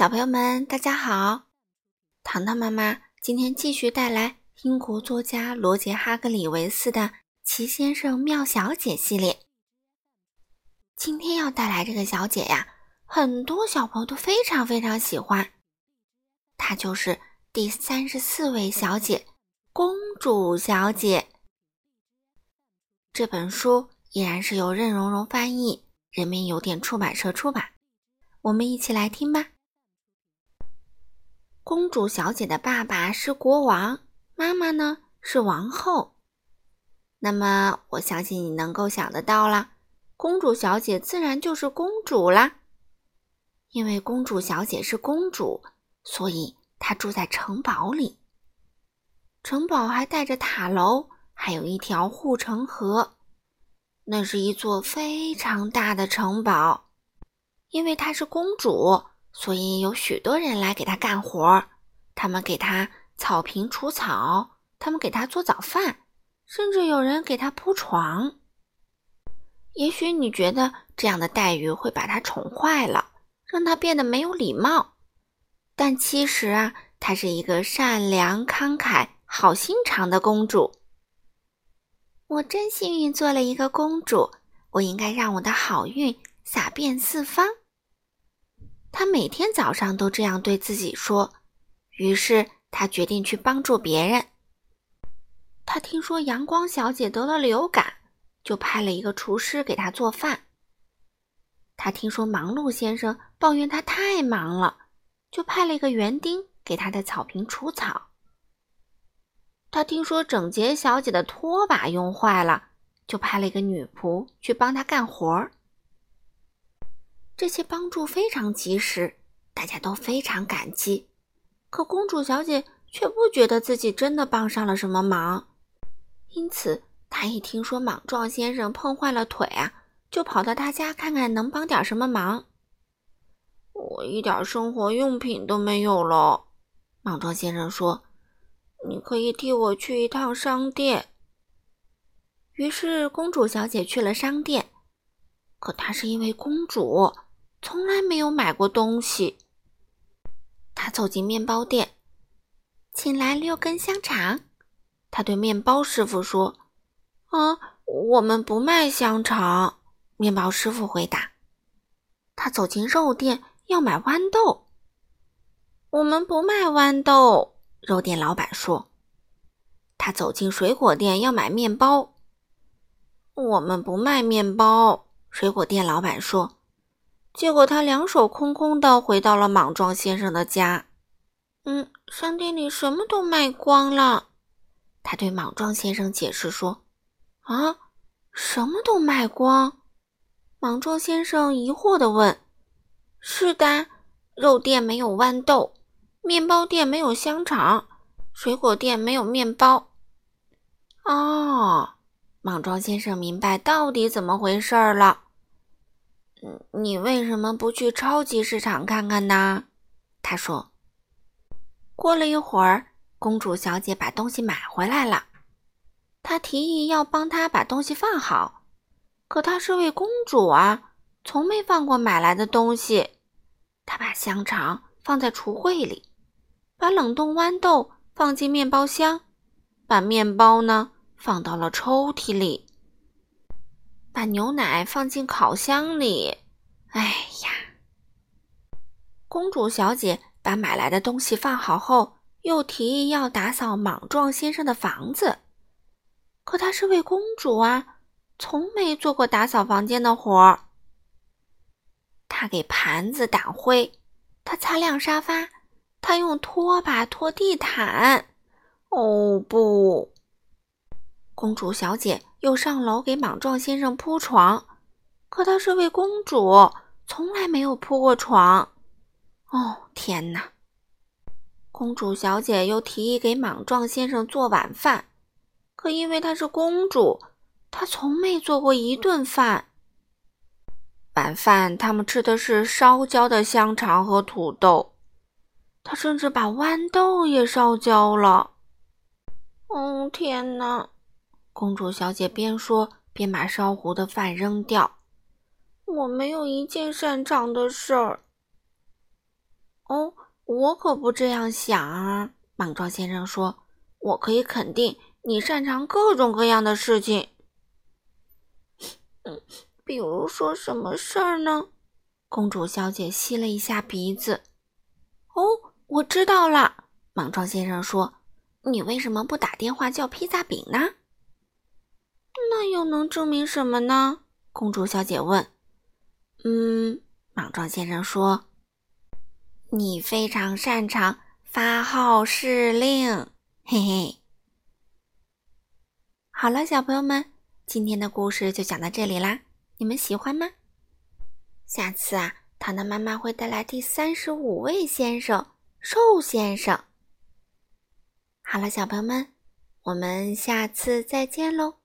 小朋友们，大家好！糖糖妈妈今天继续带来英国作家罗杰·哈格里维斯的《奇先生妙小姐》系列。今天要带来这个小姐呀，很多小朋友都非常非常喜欢。她就是第三十四位小姐——公主小姐。这本书依然是由任溶溶翻译，人民邮电出版社出版。我们一起来听吧。公主小姐的爸爸是国王，妈妈呢是王后。那么，我相信你能够想得到了，公主小姐自然就是公主啦。因为公主小姐是公主，所以她住在城堡里。城堡还带着塔楼，还有一条护城河。那是一座非常大的城堡。因为她是公主。所以有许多人来给他干活，他们给他草坪除草，他们给他做早饭，甚至有人给他铺床。也许你觉得这样的待遇会把他宠坏了，让他变得没有礼貌，但其实啊，她是一个善良、慷慨、好心肠的公主。我真幸运做了一个公主，我应该让我的好运洒遍四方。他每天早上都这样对自己说，于是他决定去帮助别人。他听说阳光小姐得了流感，就派了一个厨师给她做饭。他听说忙碌先生抱怨他太忙了，就派了一个园丁给他的草坪除草。他听说整洁小姐的拖把用坏了，就派了一个女仆去帮她干活儿。这些帮助非常及时，大家都非常感激。可公主小姐却不觉得自己真的帮上了什么忙，因此她一听说莽撞先生碰坏了腿啊，就跑到他家看看能帮点什么忙。我一点生活用品都没有了，莽撞先生说：“你可以替我去一趟商店。”于是公主小姐去了商店，可她是一位公主。从来没有买过东西。他走进面包店，请来六根香肠。他对面包师傅说：“啊，我们不卖香肠。”面包师傅回答。他走进肉店，要买豌豆。我们不卖豌豆。肉店老板说。他走进水果店，要买面包。我们不卖面包。水果店老板说。结果他两手空空的回到了莽撞先生的家。嗯，商店里什么都卖光了。他对莽撞先生解释说：“啊，什么都卖光？”莽撞先生疑惑的问：“是的，肉店没有豌豆，面包店没有香肠，水果店没有面包。”哦，莽撞先生明白到底怎么回事了。你为什么不去超级市场看看呢？他说。过了一会儿，公主小姐把东西买回来了。她提议要帮她把东西放好，可她是位公主啊，从没放过买来的东西。她把香肠放在橱柜里，把冷冻豌豆放进面包箱，把面包呢放到了抽屉里。把牛奶放进烤箱里。哎呀！公主小姐把买来的东西放好后，又提议要打扫莽撞先生的房子。可她是位公主啊，从没做过打扫房间的活儿。她给盘子掸灰，她擦亮沙发，她用拖把拖地毯。哦不！公主小姐。又上楼给莽撞先生铺床，可她是位公主，从来没有铺过床。哦，天哪！公主小姐又提议给莽撞先生做晚饭，可因为她是公主，她从没做过一顿饭。晚饭他们吃的是烧焦的香肠和土豆，她甚至把豌豆也烧焦了。哦，天哪！公主小姐边说边把烧糊的饭扔掉。我没有一件擅长的事儿。哦，我可不这样想啊！莽撞先生说：“我可以肯定你擅长各种各样的事情。”嗯，比如说什么事儿呢？公主小姐吸了一下鼻子。哦，我知道了。莽撞先生说：“你为什么不打电话叫披萨饼呢？”能证明什么呢？公主小姐问。“嗯。”莽撞先生说：“你非常擅长发号施令。”嘿嘿。好了，小朋友们，今天的故事就讲到这里啦。你们喜欢吗？下次啊，糖糖妈妈会带来第三十五位先生——瘦先生。好了，小朋友们，我们下次再见喽。